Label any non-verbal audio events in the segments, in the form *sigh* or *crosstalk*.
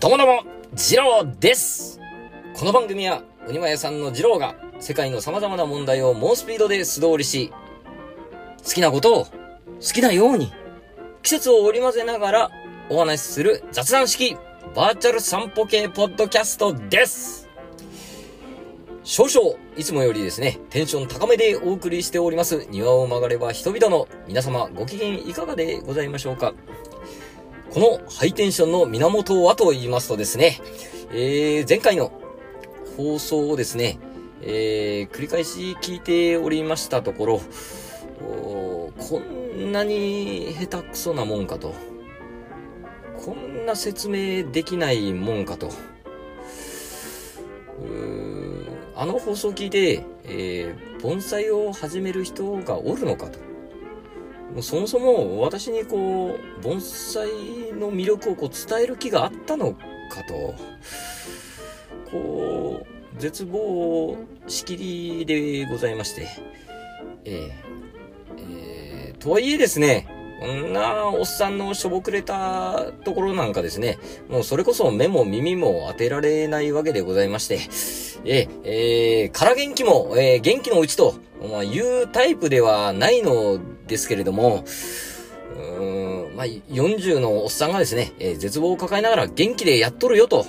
どうもどうも、ジローです。この番組は、鬼間屋さんのジローが、世界の様々な問題を猛スピードで素通りし、好きなことを、好きなように、季節を織り交ぜながら、お話しする雑談式、バーチャル散歩系ポッドキャストです。少々、いつもよりですね、テンション高めでお送りしております、庭を曲がれば人々の皆様ご機嫌いかがでございましょうか？このハイテンションの源はと言いますとですね、えー、前回の放送をですね、えー、繰り返し聞いておりましたところ、こんなに下手くそなもんかと。こんな説明できないもんかと。あの放送を聞いて、えー、盆栽を始める人がおるのかと。もうそもそも私にこう、盆栽の魅力をこう伝える気があったのかと、こう、絶望しきりでございまして、えー、えー、とはいえですね、こんなおっさんのしょぼくれたところなんかですね、もうそれこそ目も耳も当てられないわけでございまして、え、えー、から元気も、えー、元気のうちと、まあ、言うタイプではないのですけれども、うーん、まあ、40のおっさんがですね、えー、絶望を抱えながら元気でやっとるよと、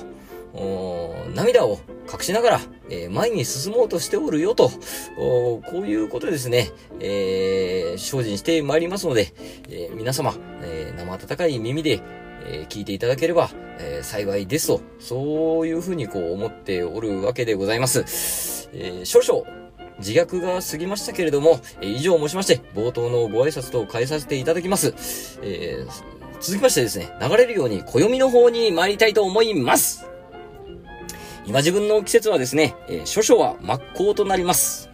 涙を隠しながら、えー、前に進もうとしておるよと、こういうことですね、えー、精進してまいりますので、えー、皆様、え生温かい耳で、え聞いていただければ、え幸いですと、そういうふうにこう思っておるわけでございます。え少々、自虐が過ぎましたけれども、え以上を申しまして、冒頭のご挨拶と変えさせていただきます。え続きましてですね、流れるように暦の方に参りたいと思います。今自分の季節はですね、えー、諸々は真っ向となります。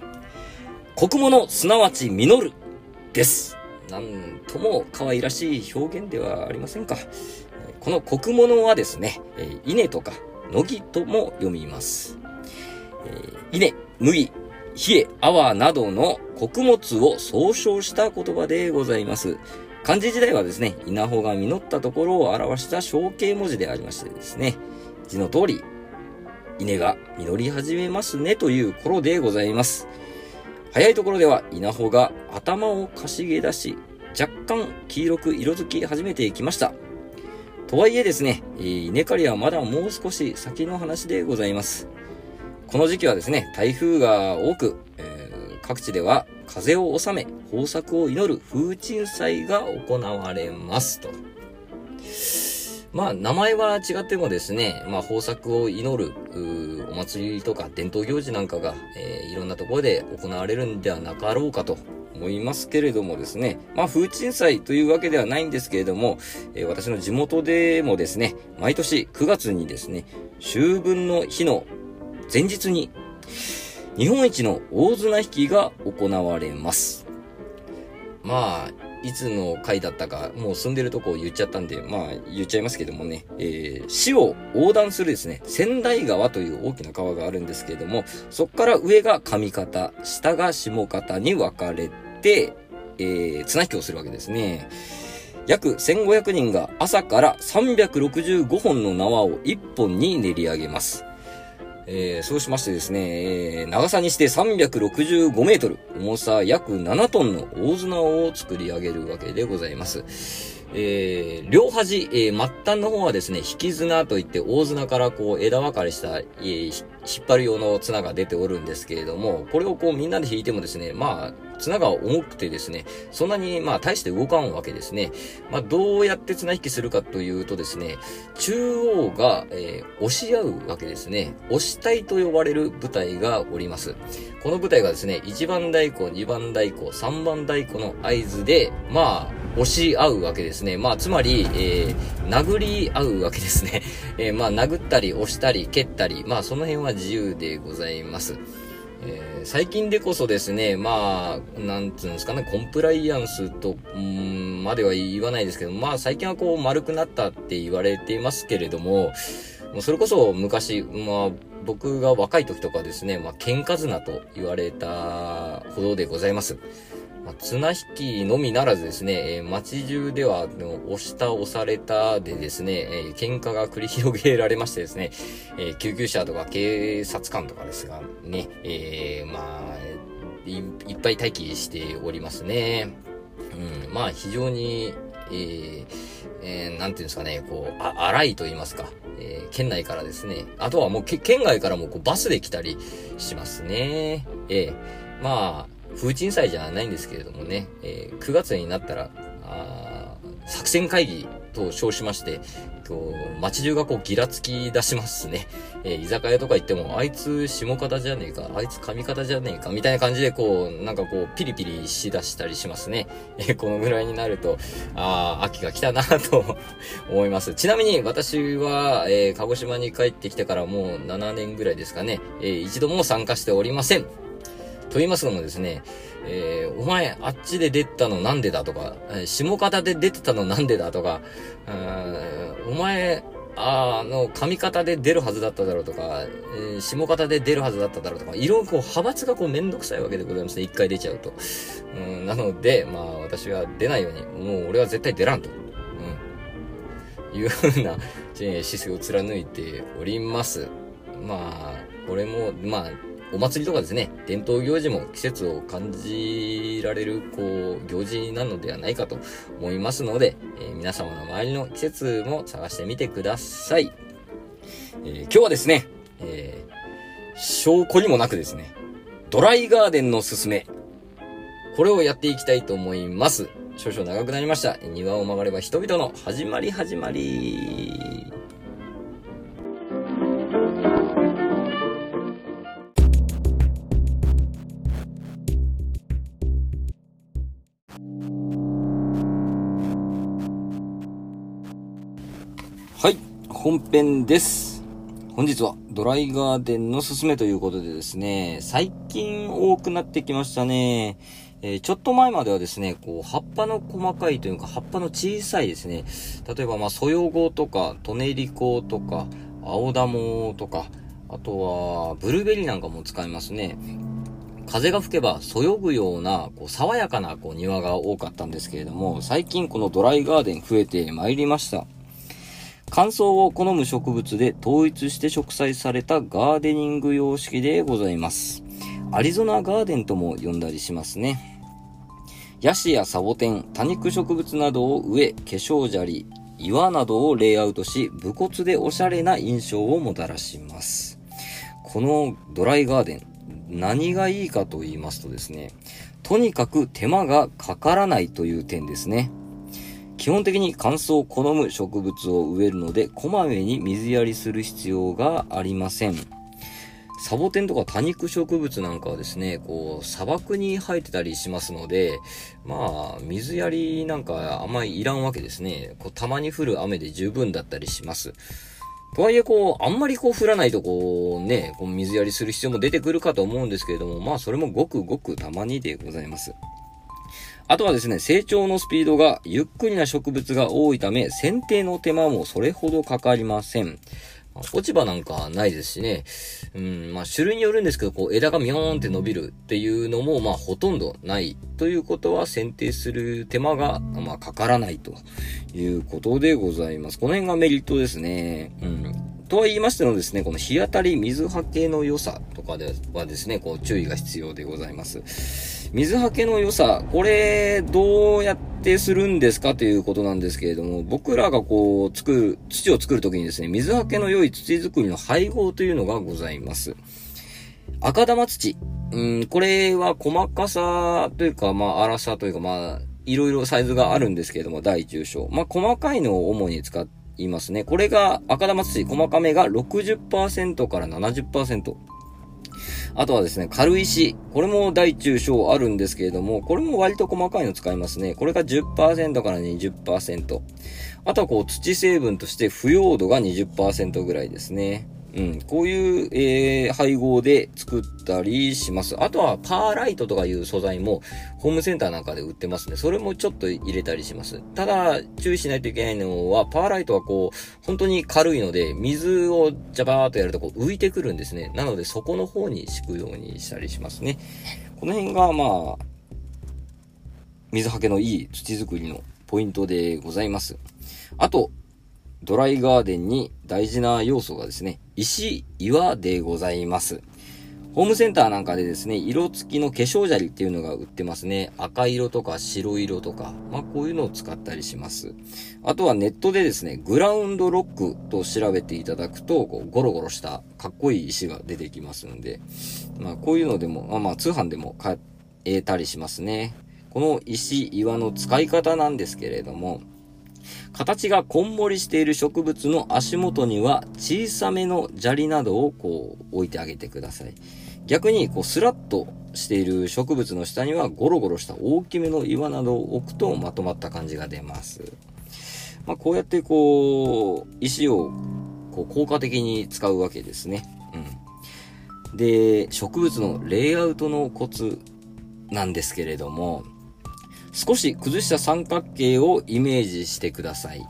国物、すなわち実る、です。なんとも可愛らしい表現ではありませんか。この国物はですね、え、稲とか、乃木とも読みます。え、稲、麦、冷え、泡などの穀物を総称した言葉でございます。漢字時代はですね、稲穂が実ったところを表した象形文字でありましてですね、字の通り、稲が実り始めますねという頃でございます。早いところでは稲穂が頭をかしげ出し、若干黄色く色づき始めていきました。とはいえですね、稲刈りはまだもう少し先の話でございます。この時期はですね、台風が多く、えー、各地では風を収め、豊作を祈る風鎮祭が行われますと。まあ、名前は違ってもですね、まあ、豊作を祈る、お祭りとか伝統行事なんかが、えー、いろんなところで行われるんではなかろうかと思いますけれどもですね、まあ、風鎮祭というわけではないんですけれども、えー、私の地元でもですね、毎年9月にですね、秋分の日の前日に、日本一の大綱引きが行われます。まあ、いつの回だったか、もう住んでるとこ言っちゃったんで、まあ言っちゃいますけどもね、えー、市を横断するですね、仙台川という大きな川があるんですけれども、そこから上が上方、下が下方に分かれて、えー、綱引きをするわけですね。約1500人が朝から365本の縄を1本に練り上げます。えー、そうしましてですね、えー、長さにして365メートル、重さ約7トンの大綱を作り上げるわけでございます。えー、両端、えー、末端の方はですね、引き綱といって大綱からこう枝分かれした、えー、引っ張る用の綱が出ておるんですけれども、これをこうみんなで引いてもですね、まあ、綱が重くてですね、そんなにまあ大して動かんわけですね。まあどうやって綱引きするかというとですね、中央が、えー、押し合うわけですね。押したいと呼ばれる部隊がおります。この部隊がですね、1番太鼓、2番太鼓、3番太鼓の合図で、まあ、押し合うわけですね。まあ、つまり、えー、殴り合うわけですね。えー、まあ、殴ったり、押したり、蹴ったり、まあ、その辺は自由でございます。えー、最近でこそですね、まあ、なんつうんですかね、コンプライアンスと、んまでは言わないですけど、まあ、最近はこう、丸くなったって言われていますけれども、もうそれこそ昔、まあ、僕が若い時とかですね、まあ、喧嘩綱と言われたほどでございます。綱引きのみならずですね、えー、街中では、の押した押されたでですね、えー、喧嘩が繰り広げられましてですね、えー、救急車とか警察官とかですが、ね、えー、まあい、いっぱい待機しておりますね。うん、まあ、非常に、えー、えー、なんていうんですかね、こう、あ、荒いと言いますか、えー、県内からですね、あとはもう県外からもこうバスで来たりしますね。えー、まあ、風鎮祭じゃないんですけれどもね、えー、9月になったら、あ作戦会議と称しまして、こう、街中がこうギラつき出しますね。えー、居酒屋とか行っても、あいつ下方じゃねえか、あいつ上方じゃねえか、みたいな感じでこう、なんかこう、ピリピリしだしたりしますね。*laughs* えー、このぐらいになると、ああ、秋が来たなと *laughs* 思います。ちなみに私は、えー、鹿児島に帰ってきてからもう7年ぐらいですかね、えー、一度も参加しておりません。と言いますのもですね、えー、お前、あっちで出たのなんでだとか、下方で出てたのなんでだとか、お前、あの、上方で出るはずだっただろうとか、えー、下方で出るはずだっただろうとか、いろいろこう、派閥がこう、めんどくさいわけでございますね。一回出ちゃうと。うん、なので、まあ、私は出ないように、もう俺は絶対出らんと。うん。いうふうな、姿勢を貫いております。まあ、これも、まあ、お祭りとかですね、伝統行事も季節を感じられる、こう、行事なのではないかと思いますので、えー、皆様の周りの季節も探してみてください。えー、今日はですね、えー、証拠にもなくですね、ドライガーデンのすすめ。これをやっていきたいと思います。少々長くなりました。庭を曲がれば人々の始まり始まり。本編です。本日はドライガーデンのすすめということでですね、最近多くなってきましたね。えー、ちょっと前まではですね、こう、葉っぱの細かいというか、葉っぱの小さいですね、例えば、まあ、ソヨゴとか、トネリコとか、青ダモとか、あとは、ブルーベリーなんかも使いますね。風が吹けばそよぐような、こう、爽やかな、こう、庭が多かったんですけれども、最近このドライガーデン増えてまいりました。乾燥を好む植物で統一して植栽されたガーデニング様式でございます。アリゾナガーデンとも呼んだりしますね。ヤシやサボテン、多肉植物などを植え、化粧砂利、岩などをレイアウトし、武骨でおしゃれな印象をもたらします。このドライガーデン、何がいいかと言いますとですね、とにかく手間がかからないという点ですね。基本的に乾燥を好む植物を植えるので、こまめに水やりする必要がありません。サボテンとか多肉植物なんかはですね、こう、砂漠に生えてたりしますので、まあ、水やりなんかあんまりいらんわけですね。こうたまに降る雨で十分だったりします。とはいえ、こう、あんまりこう降らないとこうね、こう水やりする必要も出てくるかと思うんですけれども、まあそれもごくごくたまにでございます。あとはですね、成長のスピードがゆっくりな植物が多いため、剪定の手間もそれほどかかりません。落ち葉なんかないですしね。うん、まあ種類によるんですけど、こう枝がミョーンって伸びるっていうのも、まあほとんどないということは、剪定する手間が、まあかからないということでございます。この辺がメリットですね。うん。とは言いましてもですね、この日当たり水はけの良さとかではですね、こう注意が必要でございます。水はけの良さ、これ、どうやってするんですかということなんですけれども、僕らがこう、作る、土を作るときにですね、水はけの良い土作りの配合というのがございます。赤玉土。うん、これは細かさというか、まあ、粗さというか、まあ、いろいろサイズがあるんですけれども、大中小。まあ、細かいのを主に使っていますね。これが赤玉土、細かめが60%から70%。あとはですね、軽石。これも大中小あるんですけれども、これも割と細かいの使いますね。これが10%から20%。あとはこう土成分として腐葉土が20%ぐらいですね。うん、こういう、えー、配合で作ったりします。あとは、パーライトとかいう素材も、ホームセンターなんかで売ってますね。それもちょっと入れたりします。ただ、注意しないといけないのは、パーライトはこう、本当に軽いので、水をジャバーっとやるとこう浮いてくるんですね。なので、そこの方に敷くようにしたりしますね。この辺が、まあ、水はけのいい土作りのポイントでございます。あと、ドライガーデンに大事な要素がですね、石、岩でございます。ホームセンターなんかでですね、色付きの化粧砂利っていうのが売ってますね。赤色とか白色とか、まあこういうのを使ったりします。あとはネットでですね、グラウンドロックと調べていただくと、こうゴロゴロしたかっこいい石が出てきますんで、まあこういうのでも、まあまあ通販でも買えたりしますね。この石、岩の使い方なんですけれども、形がこんもりしている植物の足元には小さめの砂利などをこう置いてあげてください。逆にこうスラッとしている植物の下にはゴロゴロした大きめの岩などを置くとまとまった感じが出ます。まあ、こうやってこう、石をこう効果的に使うわけですね。うん。で、植物のレイアウトのコツなんですけれども、少し崩した三角形をイメージしてください。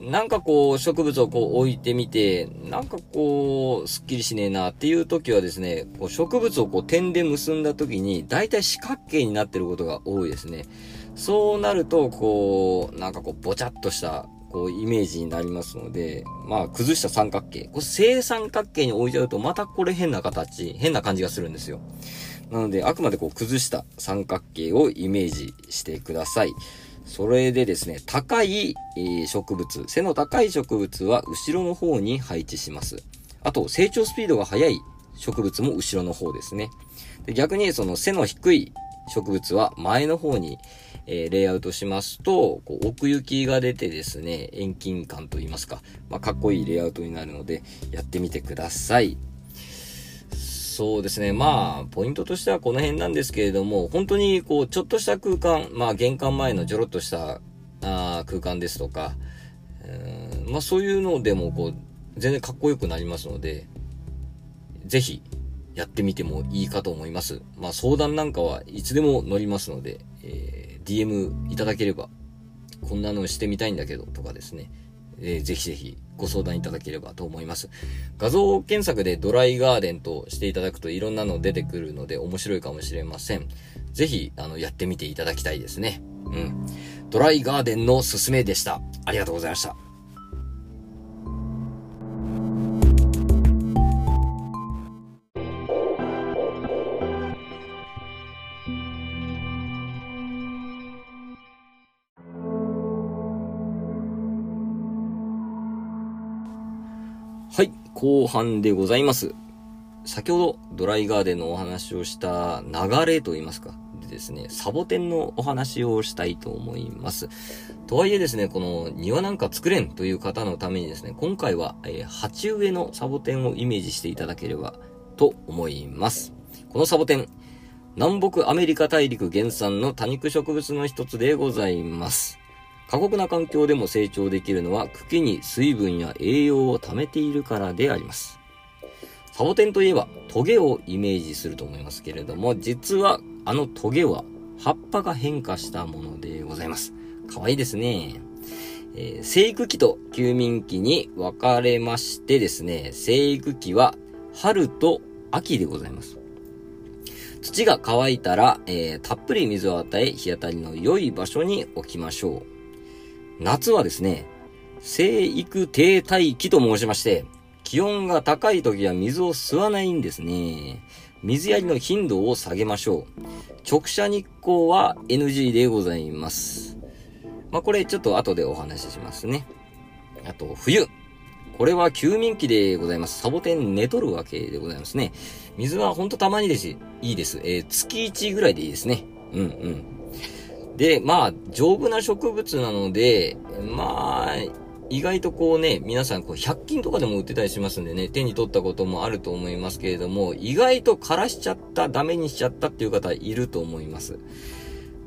なんかこう、植物をこう置いてみて、なんかこう、すっきりしねえなっていう時はですね、こう植物をこう点で結んだ時に、だいたい四角形になってることが多いですね。そうなると、こう、なんかこう、ぼちゃっとした、こう、イメージになりますので、まあ、崩した三角形。これ正三角形に置いちゃうと、またこれ変な形、変な感じがするんですよ。なので、あくまでこう、崩した三角形をイメージしてください。それでですね、高い、植物、背の高い植物は後ろの方に配置します。あと、成長スピードが速い植物も後ろの方ですね。で逆にその背の低い植物は前の方に、えー、レイアウトしますと、こう奥行きが出てですね、遠近感と言いますか、まあ、かっこいいレイアウトになるので、やってみてください。そうですね。まあ、ポイントとしてはこの辺なんですけれども、本当にこう、ちょっとした空間、まあ、玄関前のちょろっとしたあ空間ですとか、うんまあ、そういうのでも、こう、全然かっこよくなりますので、ぜひ、やってみてもいいかと思います。まあ、相談なんかはいつでも乗りますので、えー、DM いただければ、こんなのしてみたいんだけど、とかですね、えー、ぜひぜひご相談いただければと思います。画像検索でドライガーデンとしていただくといろんなの出てくるので面白いかもしれません。ぜひ、あの、やってみていただきたいですね。うん。ドライガーデンのすすめでした。ありがとうございました。後半でございます。先ほどドライガーデンのお話をした流れと言いますか、でですね、サボテンのお話をしたいと思います。とはいえですね、この庭なんか作れんという方のためにですね、今回は、えー、鉢植えのサボテンをイメージしていただければと思います。このサボテン、南北アメリカ大陸原産の多肉植物の一つでございます。過酷な環境でも成長できるのは茎に水分や栄養を貯めているからであります。サボテンといえばトゲをイメージすると思いますけれども、実はあのトゲは葉っぱが変化したものでございます。かわいいですね。えー、生育期と休眠期に分かれましてですね、生育期は春と秋でございます。土が乾いたら、えー、たっぷり水を与え、日当たりの良い場所に置きましょう。夏はですね、生育停滞期と申しまして、気温が高い時は水を吸わないんですね。水やりの頻度を下げましょう。直射日光は NG でございます。まあ、これちょっと後でお話ししますね。あと、冬。これは休眠期でございます。サボテン寝とるわけでございますね。水はほんとたまにです。いいです。えー、月1ぐらいでいいですね。うんうん。で、まあ、丈夫な植物なので、まあ、意外とこうね、皆さんこう100均とかでも売ってたりしますんでね、手に取ったこともあると思いますけれども、意外と枯らしちゃった、ダメにしちゃったっていう方いると思います。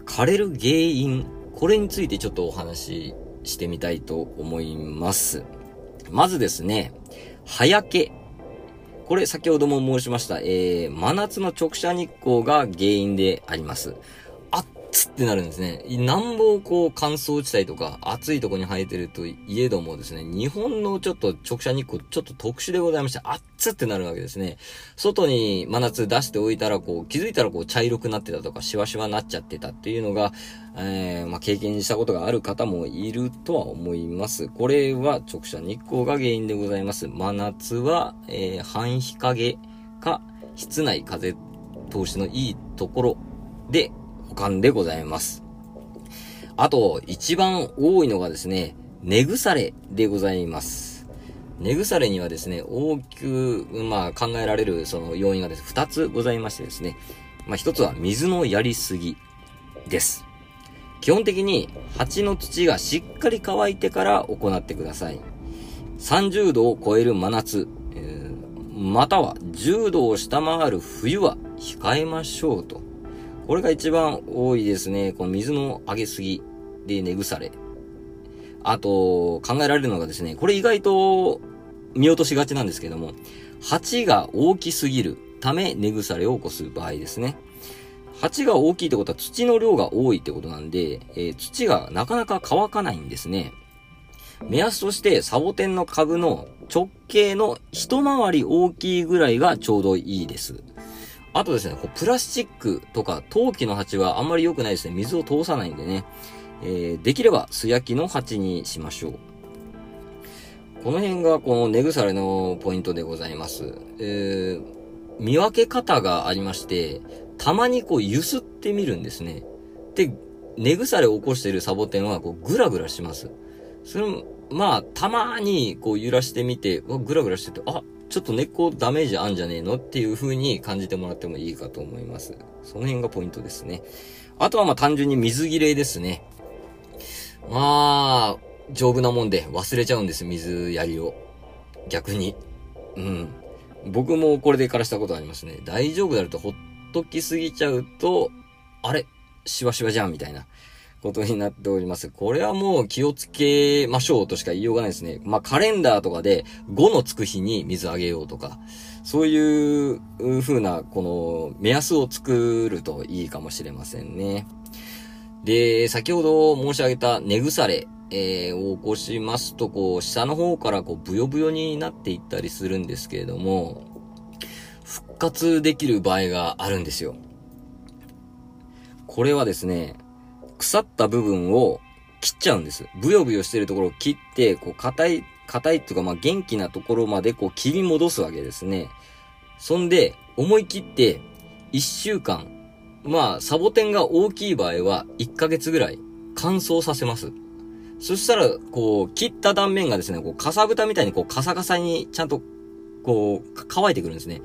枯れる原因、これについてちょっとお話ししてみたいと思います。まずですね、葉焼け。これ先ほども申しました、えー、真夏の直射日光が原因であります。つってなるんですね。なんぼこう乾燥地帯とか暑いとこに生えてるといえどもですね、日本のちょっと直射日光ちょっと特殊でございまして、熱ってなるわけですね。外に真夏出しておいたらこう気づいたらこう茶色くなってたとかシワシワなっちゃってたっていうのが、えー、まあ、経験したことがある方もいるとは思います。これは直射日光が原因でございます。真夏は、えー、半日陰か室内風通しのいいところで保管でございます。あと、一番多いのがですね、根腐れでございます。根腐れにはですね、大きく、まあ考えられるその要因がですね、二つございましてですね、まあ一つは水のやりすぎです。基本的に鉢の土がしっかり乾いてから行ってください。30度を超える真夏、えー、または10度を下回る冬は控えましょうと。これが一番多いですね。この水の上げすぎで根腐れ。あと、考えられるのがですね、これ意外と見落としがちなんですけども、鉢が大きすぎるため根腐れを起こす場合ですね。鉢が大きいってことは土の量が多いってことなんで、えー、土がなかなか乾かないんですね。目安としてサボテンの株の直径の一回り大きいぐらいがちょうどいいです。あとですね、こうプラスチックとか陶器の鉢はあんまり良くないですね。水を通さないんでね。えー、できれば素焼きの鉢にしましょう。この辺がこの根腐れのポイントでございます。えー、見分け方がありまして、たまにこう揺すってみるんですね。で、根腐れを起こしているサボテンはこうグラグラします。それまあ、たまにこう揺らしてみて、グラグラしてて、あ、ちょっと根っこダメージあんじゃねえのっていう風に感じてもらってもいいかと思います。その辺がポイントですね。あとはまあ単純に水切れですね。まあ、丈夫なもんで忘れちゃうんです、水やりを。逆に。うん。僕もこれで枯らしたことありますね。大丈夫だとほっときすぎちゃうと、あれしわしわじゃんみたいなことになっております。これはもう気をつけましょうとしか言いようがないですね。まあ、カレンダーとかで5のつく日に水あげようとか、そういう風な、この目安を作るといいかもしれませんね。で、先ほど申し上げた根腐れ、えー、を起こしますと、こう、下の方からこう、ブヨブヨになっていったりするんですけれども、復活できる場合があるんですよ。これはですね、腐った部分を切っちゃうんです。ブヨブヨしてるところを切って、こう、硬い、硬いっていうか、まあ、元気なところまでこう、切り戻すわけですね。そんで、思い切って、一週間、まあ、サボテンが大きい場合は、1ヶ月ぐらい乾燥させます。そしたら、こう、切った断面がですね、こう、かさぶたみたいにこう、カサカサにちゃんと、こう、乾いてくるんですね。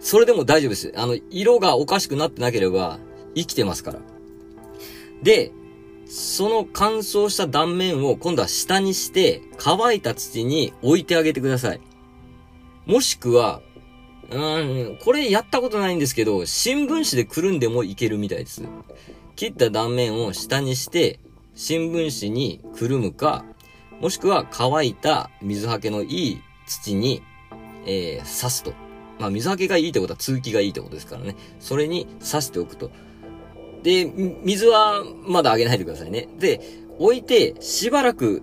それでも大丈夫です。あの、色がおかしくなってなければ、生きてますから。で、その乾燥した断面を今度は下にして、乾いた土に置いてあげてください。もしくは、うん、これやったことないんですけど、新聞紙でくるんでもいけるみたいです。切った断面を下にして、新聞紙にくるむか、もしくは乾いた水はけのいい土に、えー、刺すと。まあ、水はけがいいってことは通気がいいってことですからね。それに刺しておくと。で、水はまだあげないでくださいね。で、置いてしばらく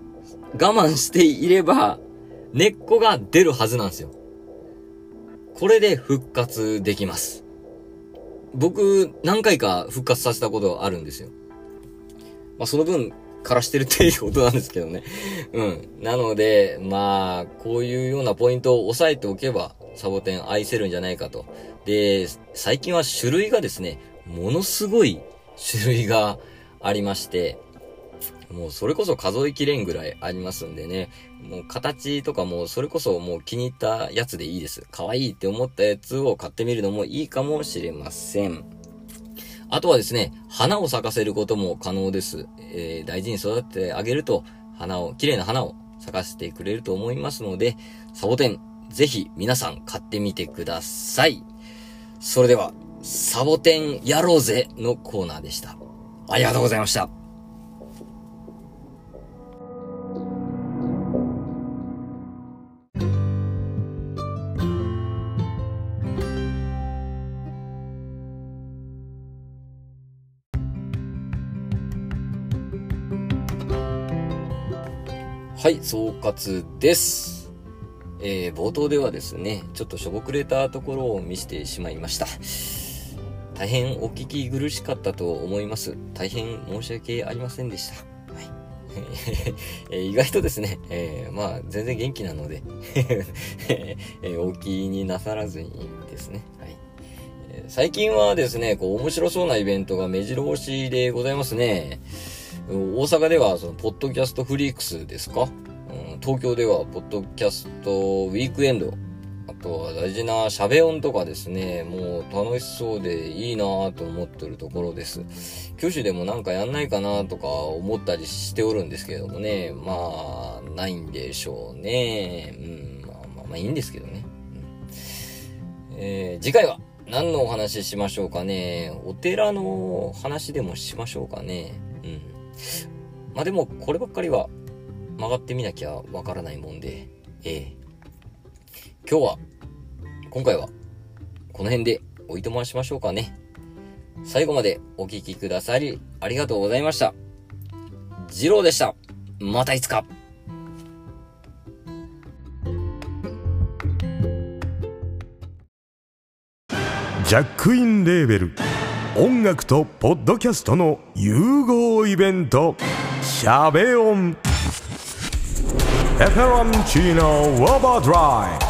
我慢していれば、根っこが出るはずなんですよ。これで復活できます。僕、何回か復活させたことあるんですよ。まあ、その分、枯らしてるっていうことなんですけどね。うん。なので、まあ、こういうようなポイントを押さえておけば、サボテン愛せるんじゃないかと。で、最近は種類がですね、ものすごい種類がありまして、もうそれこそ数えきれんぐらいありますんでね。もう形とかもそれこそもう気に入ったやつでいいです。可愛いって思ったやつを買ってみるのもいいかもしれません。あとはですね、花を咲かせることも可能です。えー、大事に育ててあげると、花を、綺麗な花を咲かせてくれると思いますので、サボテン、ぜひ皆さん買ってみてください。それでは、サボテンやろうぜのコーナーでした。ありがとうございました。はい、総括です。えー、冒頭ではですね、ちょっとしょぼくれたところを見せてしまいました。大変お聞き苦しかったと思います。大変申し訳ありませんでした。*laughs* え意外とですね、えー、まあ、全然元気なので *laughs* えー、お気になさらずにですね。はい。え最近はですね、こう、面白そうなイベントが目白押しでございますね。大阪では、その、ポッドキャストフリークスですか、うん、東京では、ポッドキャストウィークエンド。とは大事なシャベオンとかですね、もう楽しそうでいいなぁと思ってるところです。挙手でもなんかやんないかなとか思ったりしておるんですけれどもね、まあ、ないんでしょうね。うん、まあまあまあいいんですけどね。うん、えー、次回は何のお話ししましょうかね。お寺の話でもしましょうかね。うん。まあでも、こればっかりは曲がってみなきゃわからないもんで、ええ今日は、今回は、この辺でおいとましましょうかね。最後までお聴きくださり、ありがとうございました。次郎でした。またいつか。ジャックインレーベル音楽とポッドキャストの融合イベント「シャベオン」「エフェロンチーノウォーバードライ」「